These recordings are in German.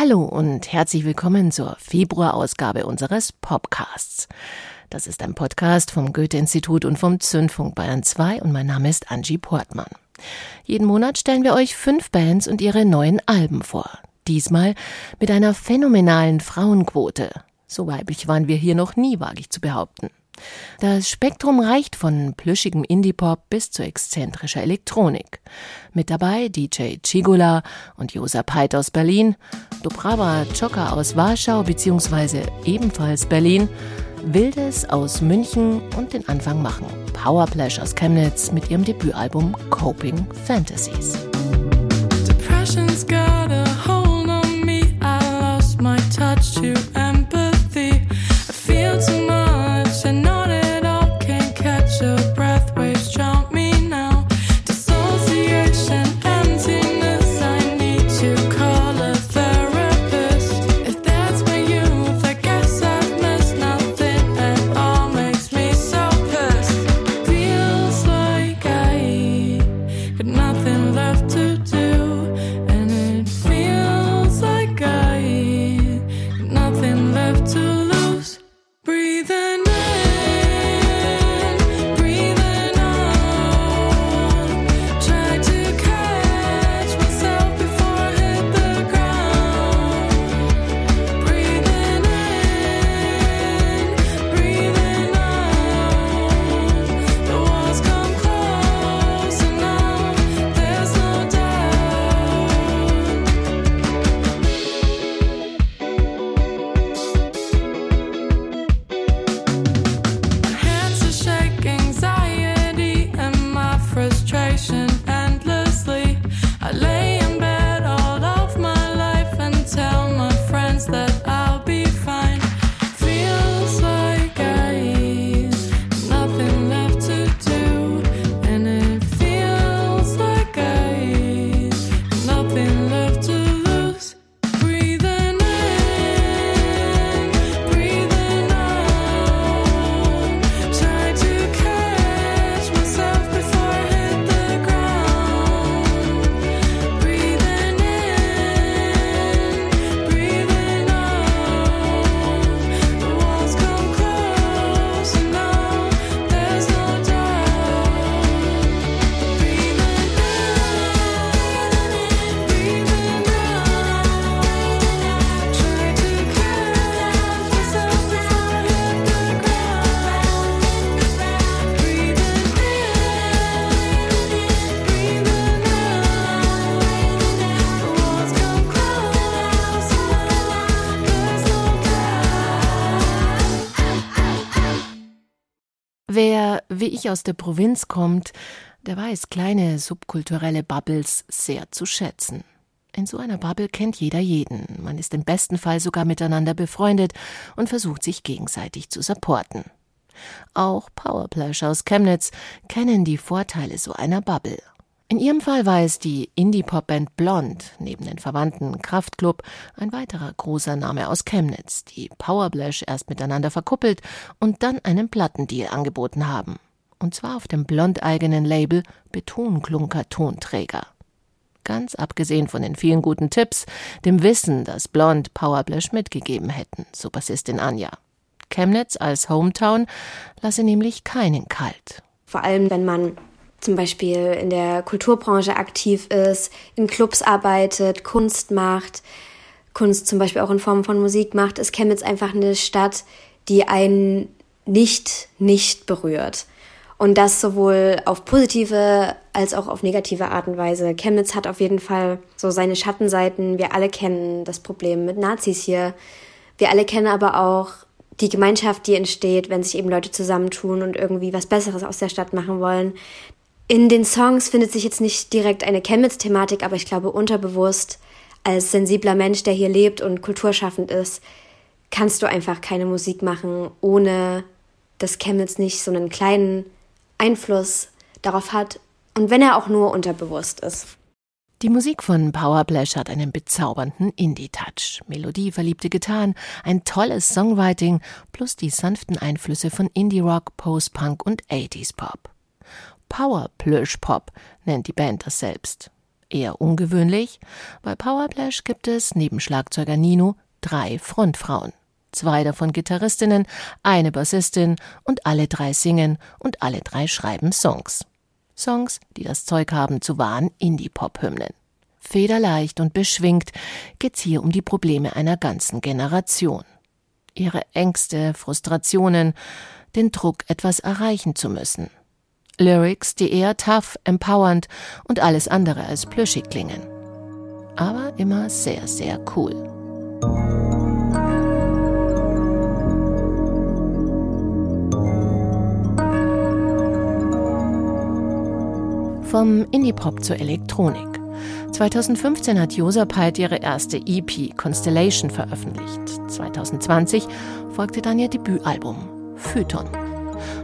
Hallo und herzlich willkommen zur Februarausgabe unseres Podcasts. Das ist ein Podcast vom Goethe-Institut und vom Zündfunk Bayern 2 und mein Name ist Angie Portmann. Jeden Monat stellen wir euch fünf Bands und ihre neuen Alben vor. Diesmal mit einer phänomenalen Frauenquote. So weiblich waren wir hier noch nie, wage ich zu behaupten. Das Spektrum reicht von plüschigem Indie-Pop bis zu exzentrischer Elektronik. Mit dabei DJ Chigula und Josa Peit aus Berlin, Dobrava Czokka aus Warschau bzw. ebenfalls Berlin, Wildes aus München und den Anfang machen Powerplash aus Chemnitz mit ihrem Debütalbum Coping Fantasies. Depression's got ich aus der Provinz kommt, der weiß kleine subkulturelle Bubbles sehr zu schätzen. In so einer Bubble kennt jeder jeden. Man ist im besten Fall sogar miteinander befreundet und versucht sich gegenseitig zu supporten. Auch Powerplash aus Chemnitz kennen die Vorteile so einer Bubble. In ihrem Fall war es die Indie-Pop-Band Blond, neben den Verwandten Kraftklub, ein weiterer großer Name aus Chemnitz, die Powerblash erst miteinander verkuppelt und dann einen Plattendeal angeboten haben und zwar auf dem blondeigenen Label Betonklunker Tonträger. Ganz abgesehen von den vielen guten Tipps, dem Wissen, das Blond Powerblash mitgegeben hätten, so Bassistin Anja. Chemnitz als Hometown lasse nämlich keinen kalt. Vor allem, wenn man zum Beispiel in der Kulturbranche aktiv ist, in Clubs arbeitet, Kunst macht, Kunst zum Beispiel auch in Form von Musik macht, ist Chemnitz einfach eine Stadt, die einen nicht, nicht berührt. Und das sowohl auf positive als auch auf negative Art und Weise. Chemnitz hat auf jeden Fall so seine Schattenseiten. Wir alle kennen das Problem mit Nazis hier. Wir alle kennen aber auch die Gemeinschaft, die entsteht, wenn sich eben Leute zusammentun und irgendwie was Besseres aus der Stadt machen wollen. In den Songs findet sich jetzt nicht direkt eine Chemnitz-Thematik, aber ich glaube unterbewusst als sensibler Mensch, der hier lebt und kulturschaffend ist, kannst du einfach keine Musik machen, ohne dass Chemnitz nicht so einen kleinen Einfluss darauf hat und wenn er auch nur unterbewusst ist. Die Musik von Powerplash hat einen bezaubernden Indie-Touch, melodieverliebte Gitarren, ein tolles Songwriting plus die sanften Einflüsse von Indie-Rock, Post-Punk und 80s-Pop. Powerplush-Pop nennt die Band das selbst. Eher ungewöhnlich, bei Powerplash gibt es neben Schlagzeuger Nino drei Frontfrauen. Zwei davon Gitarristinnen, eine Bassistin und alle drei singen und alle drei schreiben Songs. Songs, die das Zeug haben zu wahren Indie-Pop-Hymnen. Federleicht und beschwingt geht's hier um die Probleme einer ganzen Generation. Ihre Ängste, Frustrationen, den Druck, etwas erreichen zu müssen. Lyrics, die eher tough, empowernd und alles andere als plüschig klingen. Aber immer sehr, sehr cool. Vom Indie-Pop zur Elektronik. 2015 hat Josapite ihre erste EP Constellation veröffentlicht. 2020 folgte dann ihr Debütalbum Phyton.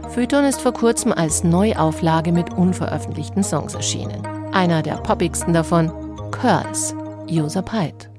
Phyton ist vor kurzem als Neuauflage mit unveröffentlichten Songs erschienen. Einer der poppigsten davon, Curls, Josapite.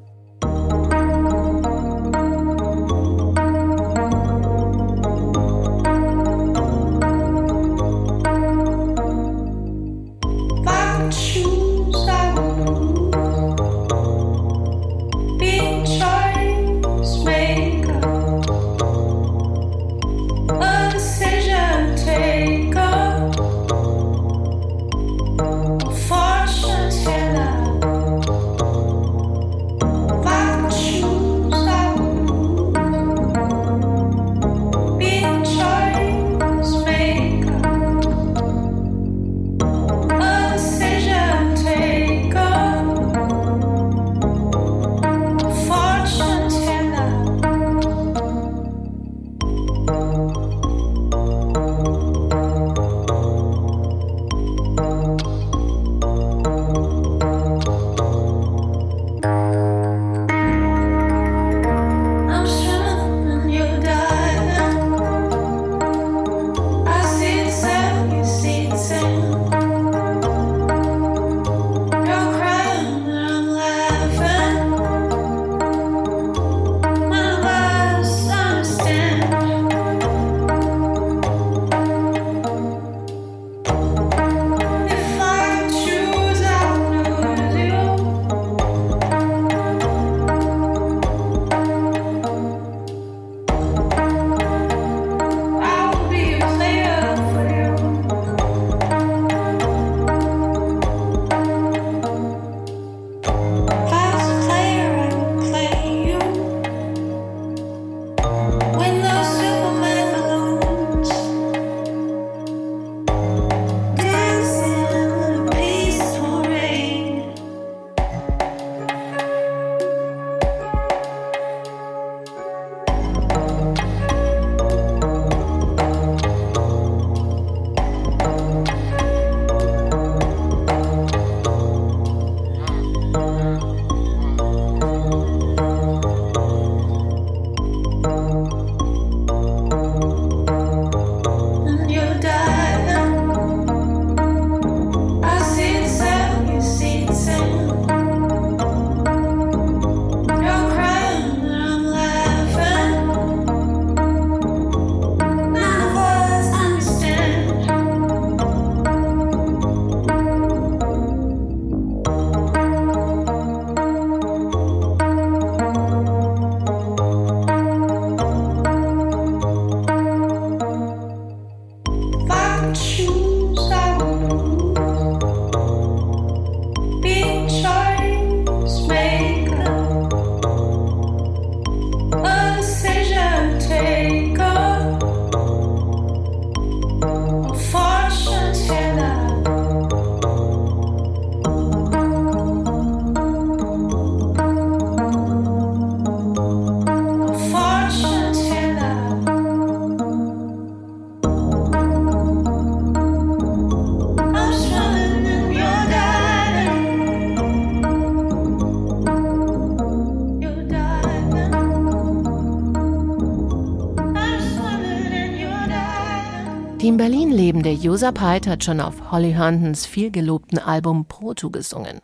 Die in Berlin lebende Josa Peit hat schon auf Holly Herndons vielgelobten Album Proto gesungen.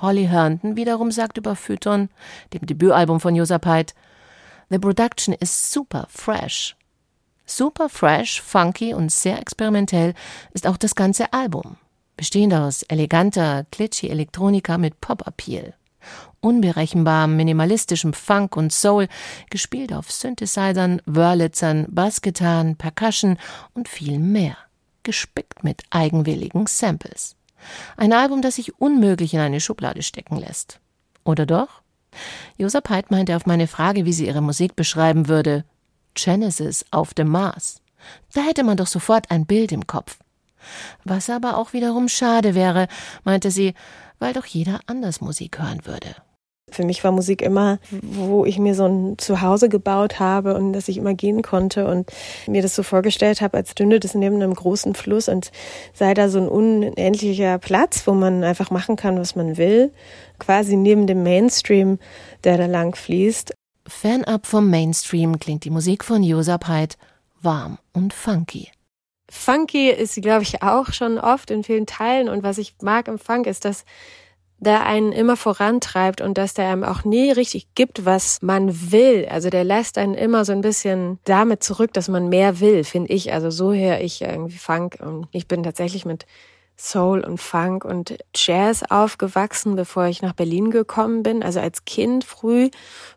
Holly Herndon wiederum sagt über Phyton, dem Debütalbum von Josa Peit, The production is super fresh. Super fresh, funky und sehr experimentell ist auch das ganze Album. bestehend aus eleganter, glitchy Elektronika mit Pop-Appeal. Unberechenbarem, minimalistischem Funk und Soul, gespielt auf Synthesizern, Wurlitzern, Bassgitarren, Percussion und viel mehr. Gespickt mit eigenwilligen Samples. Ein Album, das sich unmöglich in eine Schublade stecken lässt. Oder doch? Josep Haidt meinte auf meine Frage, wie sie ihre Musik beschreiben würde, Genesis auf dem Mars. Da hätte man doch sofort ein Bild im Kopf. Was aber auch wiederum schade wäre, meinte sie, weil doch jeder anders Musik hören würde. Für mich war Musik immer, wo ich mir so ein Zuhause gebaut habe und dass ich immer gehen konnte und mir das so vorgestellt habe, als stünde das neben einem großen Fluss und sei da so ein unendlicher Platz, wo man einfach machen kann, was man will, quasi neben dem Mainstream, der da lang fließt. Fernab vom Mainstream klingt die Musik von Josap Haidt warm und funky. Funky ist sie, glaube ich, auch schon oft in vielen Teilen. Und was ich mag im Funk ist, dass der einen immer vorantreibt und dass der einem auch nie richtig gibt, was man will. Also der lässt einen immer so ein bisschen damit zurück, dass man mehr will, finde ich. Also so höre ich irgendwie Funk und ich bin tatsächlich mit Soul und Funk und Jazz aufgewachsen, bevor ich nach Berlin gekommen bin. Also als Kind früh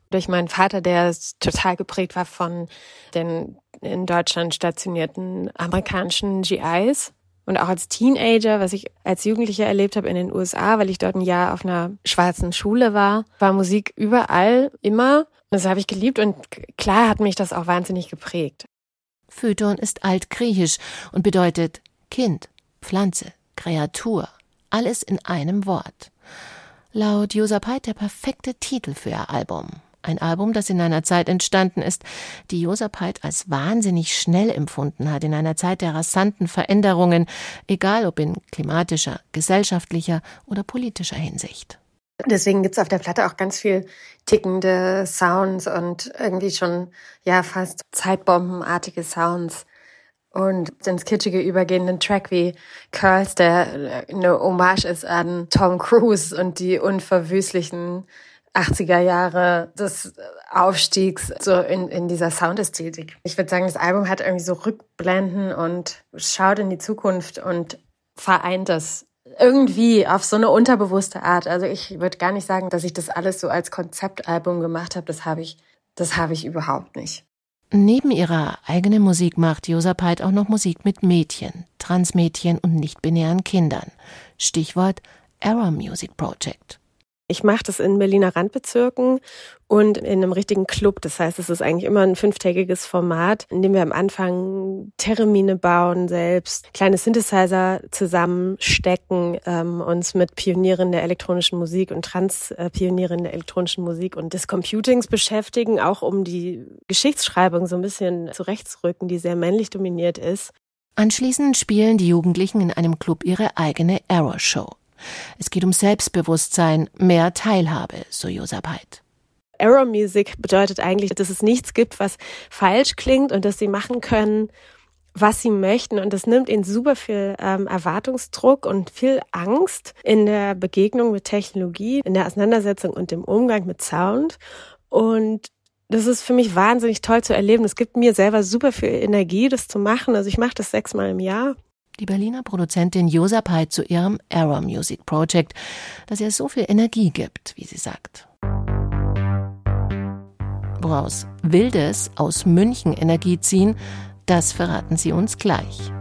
durch meinen Vater, der total geprägt war von den in Deutschland stationierten amerikanischen GIs. Und auch als Teenager, was ich als Jugendlicher erlebt habe in den USA, weil ich dort ein Jahr auf einer schwarzen Schule war, war Musik überall, immer. Das habe ich geliebt und klar hat mich das auch wahnsinnig geprägt. Phyton ist altgriechisch und bedeutet Kind, Pflanze, Kreatur, alles in einem Wort. Laut Josapait der perfekte Titel für ihr Album. Ein Album, das in einer Zeit entstanden ist, die Josep Haidt als wahnsinnig schnell empfunden hat, in einer Zeit der rasanten Veränderungen, egal ob in klimatischer, gesellschaftlicher oder politischer Hinsicht. Deswegen gibt's auf der Platte auch ganz viel tickende Sounds und irgendwie schon ja fast zeitbombenartige Sounds. Und ins Kitschige übergehenden Track wie Curls, der eine Hommage ist an Tom Cruise und die unverwüstlichen 80er Jahre des Aufstiegs so in, in dieser Soundästhetik. Ich würde sagen, das Album hat irgendwie so Rückblenden und schaut in die Zukunft und vereint das irgendwie auf so eine unterbewusste Art. Also ich würde gar nicht sagen, dass ich das alles so als Konzeptalbum gemacht habe. Das habe ich, das habe ich überhaupt nicht. Neben ihrer eigenen Musik macht Josapait auch noch Musik mit Mädchen, Transmädchen und nicht-binären Kindern. Stichwort Error Music Project. Ich mache das in Berliner Randbezirken und in einem richtigen Club. Das heißt, es ist eigentlich immer ein fünftägiges Format, in dem wir am Anfang Termine bauen selbst, kleine Synthesizer zusammenstecken, ähm, uns mit Pionieren der elektronischen Musik und Trans-Pionieren der elektronischen Musik und des Computings beschäftigen, auch um die Geschichtsschreibung so ein bisschen zurechtzurücken, die sehr männlich dominiert ist. Anschließend spielen die Jugendlichen in einem Club ihre eigene Error Show. Es geht um Selbstbewusstsein, mehr Teilhabe, so Josep Haidt. Error Music bedeutet eigentlich, dass es nichts gibt, was falsch klingt und dass sie machen können, was sie möchten. Und das nimmt ihnen super viel ähm, Erwartungsdruck und viel Angst in der Begegnung mit Technologie, in der Auseinandersetzung und dem Umgang mit Sound. Und das ist für mich wahnsinnig toll zu erleben. Es gibt mir selber super viel Energie, das zu machen. Also ich mache das sechsmal im Jahr die Berliner Produzentin Josa Peit zu ihrem Error Music Project, das ihr so viel Energie gibt, wie sie sagt. Woraus Wildes aus München Energie ziehen, das verraten sie uns gleich.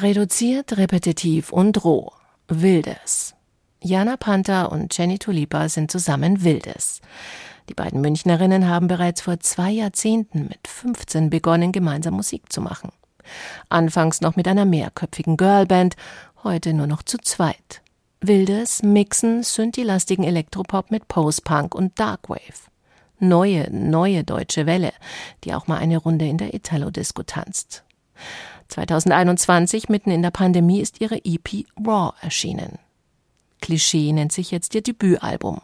Reduziert, repetitiv und roh. Wildes. Jana Panther und Jenny Tulipa sind zusammen Wildes. Die beiden Münchnerinnen haben bereits vor zwei Jahrzehnten mit 15 begonnen, gemeinsam Musik zu machen. Anfangs noch mit einer mehrköpfigen Girlband, heute nur noch zu zweit. Wildes mixen synthi-lastigen Elektropop mit Post-Punk und Darkwave. Neue, neue deutsche Welle, die auch mal eine Runde in der Italo-Disco tanzt. 2021, mitten in der Pandemie, ist ihre EP Raw erschienen. Klischee nennt sich jetzt ihr Debütalbum.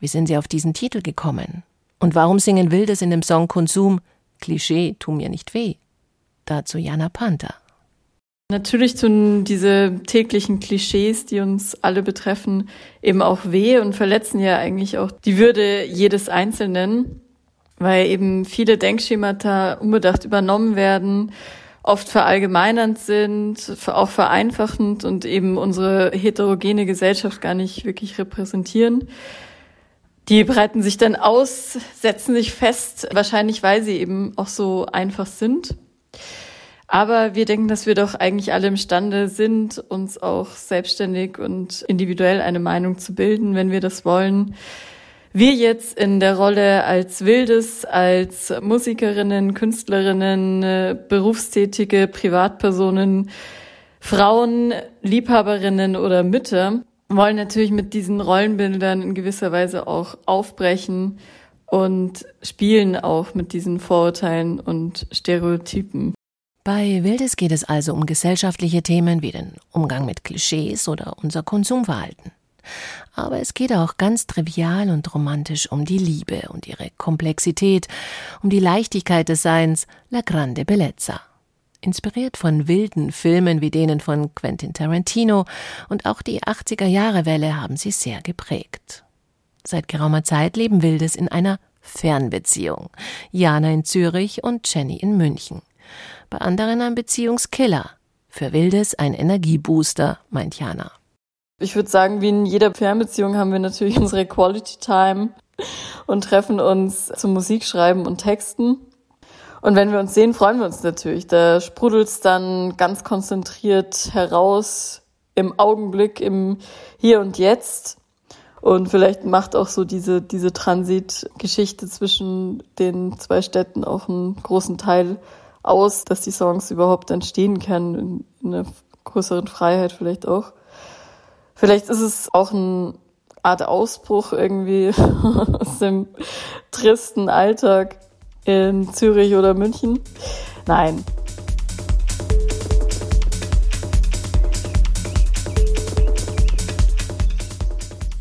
Wie sind Sie auf diesen Titel gekommen? Und warum singen Wildes in dem Song Konsum Klischee, tu mir nicht weh? Dazu Jana Panther. Natürlich tun diese täglichen Klischees, die uns alle betreffen, eben auch weh und verletzen ja eigentlich auch die Würde jedes Einzelnen, weil eben viele Denkschemata unbedacht übernommen werden, oft verallgemeinernd sind, auch vereinfachend und eben unsere heterogene Gesellschaft gar nicht wirklich repräsentieren. Die breiten sich dann aus, setzen sich fest, wahrscheinlich weil sie eben auch so einfach sind. Aber wir denken, dass wir doch eigentlich alle imstande sind, uns auch selbstständig und individuell eine Meinung zu bilden, wenn wir das wollen. Wir jetzt in der Rolle als Wildes, als Musikerinnen, Künstlerinnen, äh, berufstätige Privatpersonen, Frauen, Liebhaberinnen oder Mütter wollen natürlich mit diesen Rollenbildern in gewisser Weise auch aufbrechen und spielen auch mit diesen Vorurteilen und Stereotypen. Bei Wildes geht es also um gesellschaftliche Themen wie den Umgang mit Klischees oder unser Konsumverhalten. Aber es geht auch ganz trivial und romantisch um die Liebe und ihre Komplexität, um die Leichtigkeit des Seins, La Grande Bellezza. Inspiriert von wilden Filmen wie denen von Quentin Tarantino und auch die 80er Jahre Welle haben sie sehr geprägt. Seit geraumer Zeit leben Wildes in einer Fernbeziehung. Jana in Zürich und Jenny in München bei anderen ein Beziehungskiller. Für Wildes ein Energiebooster, meint Jana. Ich würde sagen, wie in jeder Fernbeziehung haben wir natürlich unsere Quality Time und treffen uns zum Musikschreiben und Texten. Und wenn wir uns sehen, freuen wir uns natürlich. Da sprudelt's dann ganz konzentriert heraus im Augenblick, im Hier und Jetzt. Und vielleicht macht auch so diese, diese Transitgeschichte zwischen den zwei Städten auch einen großen Teil aus, dass die Songs überhaupt entstehen können, in, einer größeren Freiheit vielleicht auch. Vielleicht ist es auch eine Art Ausbruch irgendwie aus dem tristen Alltag in Zürich oder München. Nein,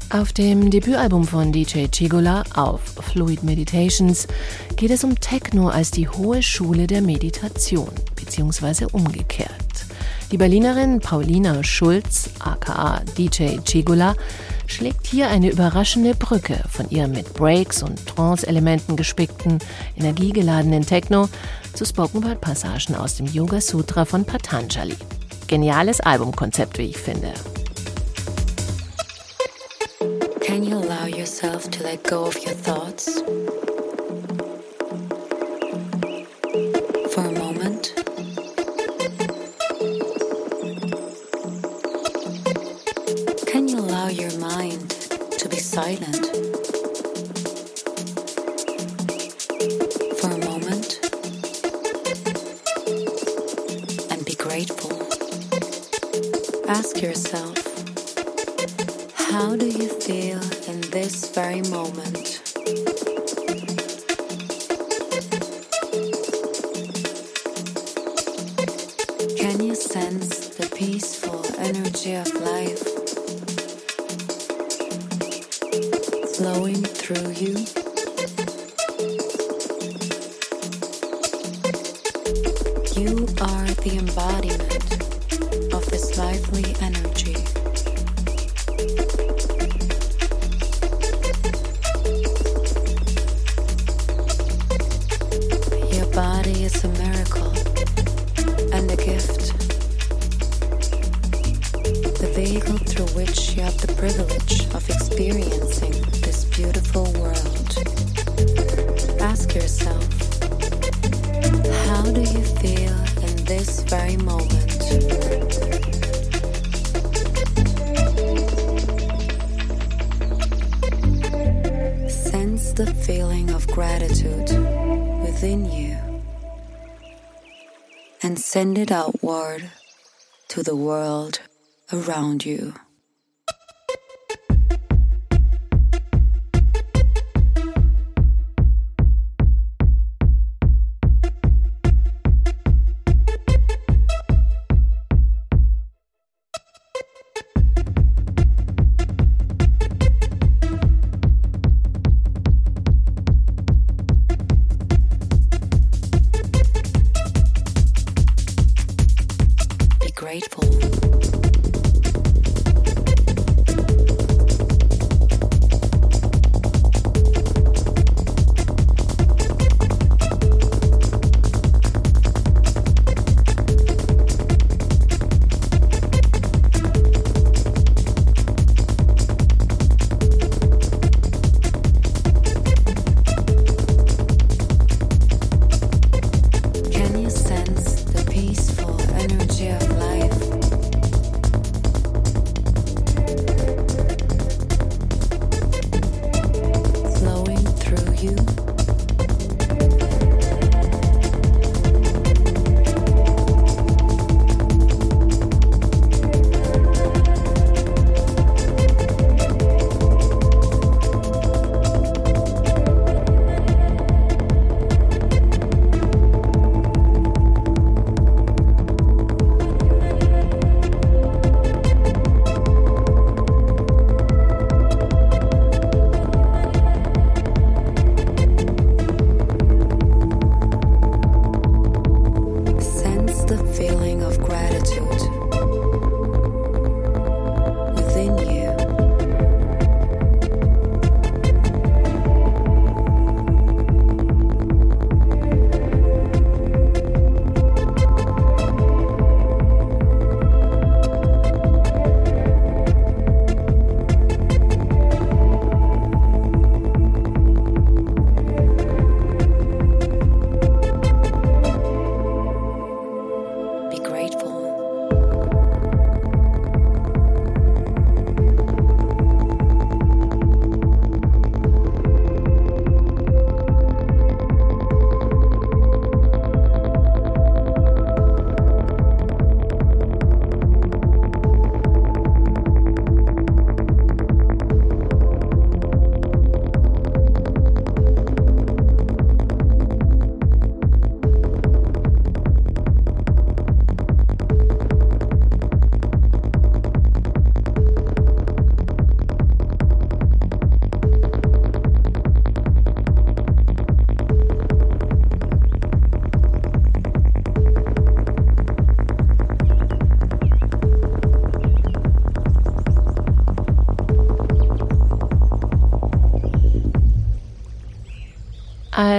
Auf dem Debütalbum von DJ Chigola auf Fluid Meditations geht es um Techno als die hohe Schule der Meditation, beziehungsweise umgekehrt. Die Berlinerin Paulina Schulz, aka DJ Chigola, schlägt hier eine überraschende Brücke von ihrem mit Breaks und Trance-Elementen gespickten, energiegeladenen Techno zu Spoken-Word-Passagen aus dem Yoga Sutra von Patanjali. Geniales Albumkonzept, wie ich finde. Can you allow yourself to let go of your thoughts? Send it outward to the world around you.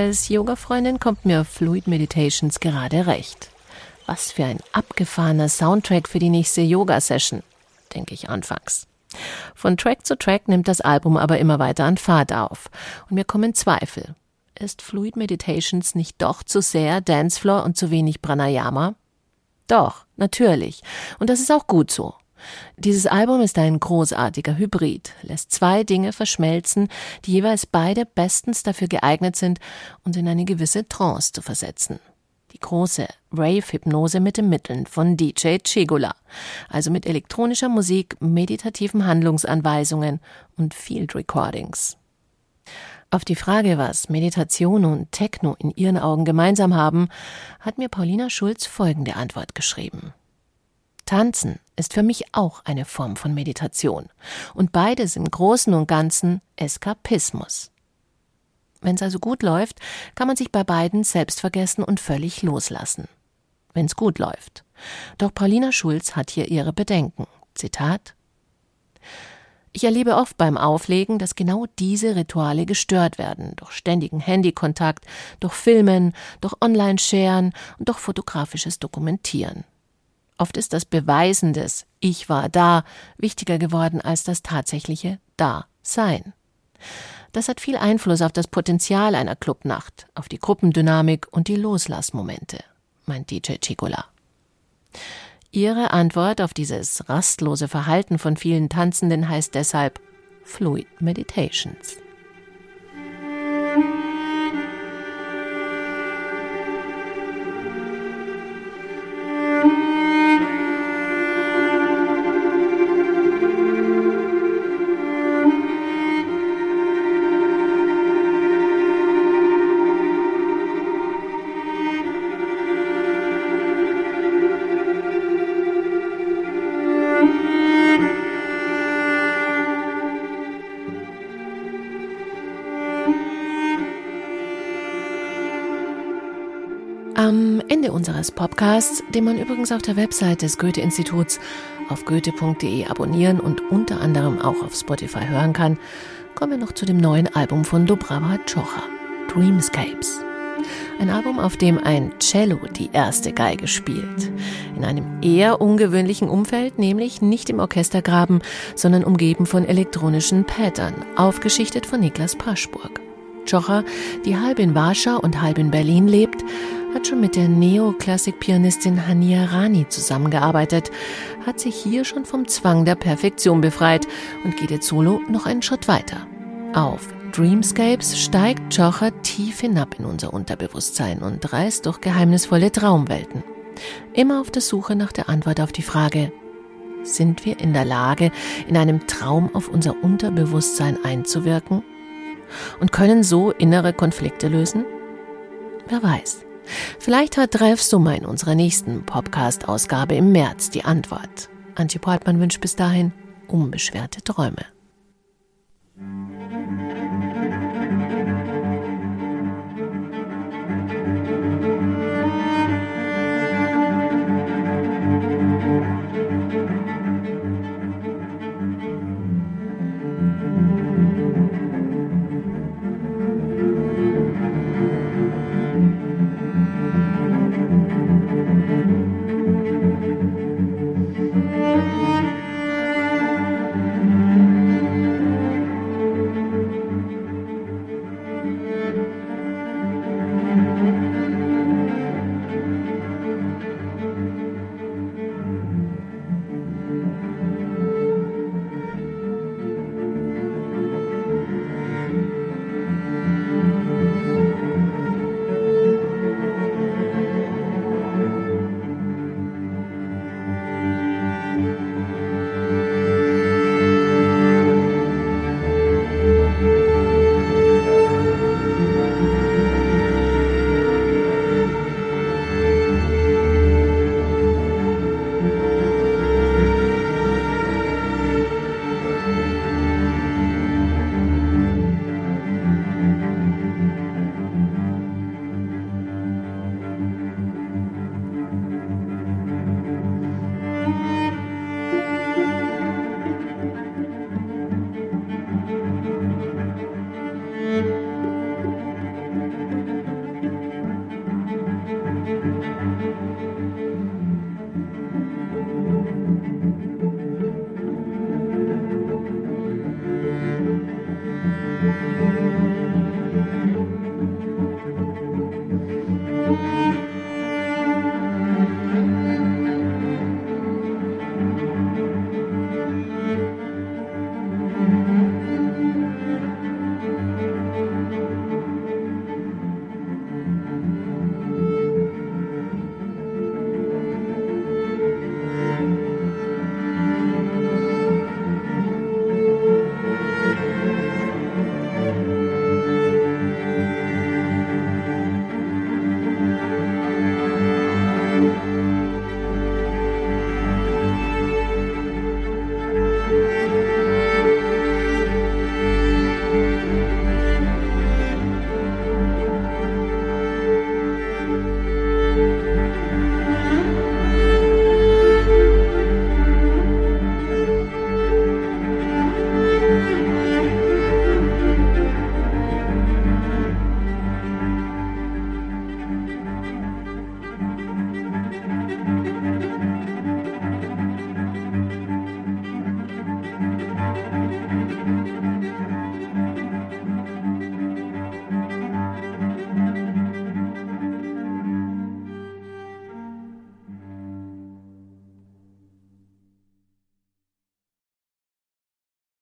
Als Yoga-Freundin kommt mir Fluid Meditations gerade recht. Was für ein abgefahrener Soundtrack für die nächste Yoga-Session, denke ich anfangs. Von Track zu Track nimmt das Album aber immer weiter an Fahrt auf. Und mir kommen Zweifel. Ist Fluid Meditations nicht doch zu sehr Dancefloor und zu wenig Pranayama? Doch, natürlich. Und das ist auch gut so. Dieses Album ist ein großartiger Hybrid, lässt zwei Dinge verschmelzen, die jeweils beide bestens dafür geeignet sind, uns in eine gewisse Trance zu versetzen. Die große Rave-Hypnose mit den Mitteln von DJ Chigula, also mit elektronischer Musik, meditativen Handlungsanweisungen und Field Recordings. Auf die Frage, was Meditation und Techno in ihren Augen gemeinsam haben, hat mir Paulina Schulz folgende Antwort geschrieben. Tanzen ist für mich auch eine Form von Meditation. Und beides im Großen und Ganzen Eskapismus. Wenn es also gut läuft, kann man sich bei beiden selbst vergessen und völlig loslassen. Wenn es gut läuft. Doch Paulina Schulz hat hier ihre Bedenken. Zitat ich erlebe oft beim Auflegen, dass genau diese Rituale gestört werden, durch ständigen Handykontakt, durch Filmen, durch Online-Sharen und durch fotografisches Dokumentieren. Oft ist das Beweisen des Ich war da wichtiger geworden als das tatsächliche Da-Sein. Das hat viel Einfluss auf das Potenzial einer Clubnacht, auf die Gruppendynamik und die Loslassmomente, meint DJ Chicola. Ihre Antwort auf dieses rastlose Verhalten von vielen Tanzenden heißt deshalb Fluid Meditations. Podcasts, den man übrigens auf der Website des Goethe-Instituts auf goethe.de abonnieren und unter anderem auch auf Spotify hören kann, kommen wir noch zu dem neuen Album von Dobrava Chocha, Dreamscapes. Ein Album, auf dem ein Cello die erste Geige spielt. In einem eher ungewöhnlichen Umfeld, nämlich nicht im Orchestergraben, sondern umgeben von elektronischen Pattern, aufgeschichtet von Niklas Paschburg. Chocha, die halb in Warschau und halb in Berlin lebt, hat schon mit der Neoklassik-Pianistin Hania Rani zusammengearbeitet, hat sich hier schon vom Zwang der Perfektion befreit und geht jetzt solo noch einen Schritt weiter. Auf Dreamscapes steigt Chocher tief hinab in unser Unterbewusstsein und reist durch geheimnisvolle Traumwelten. Immer auf der Suche nach der Antwort auf die Frage, sind wir in der Lage, in einem Traum auf unser Unterbewusstsein einzuwirken? Und können so innere Konflikte lösen? Wer weiß. Vielleicht hat Ralf Summer in unserer nächsten Podcast-Ausgabe im März die Antwort. Antje Portmann wünscht bis dahin unbeschwerte Träume.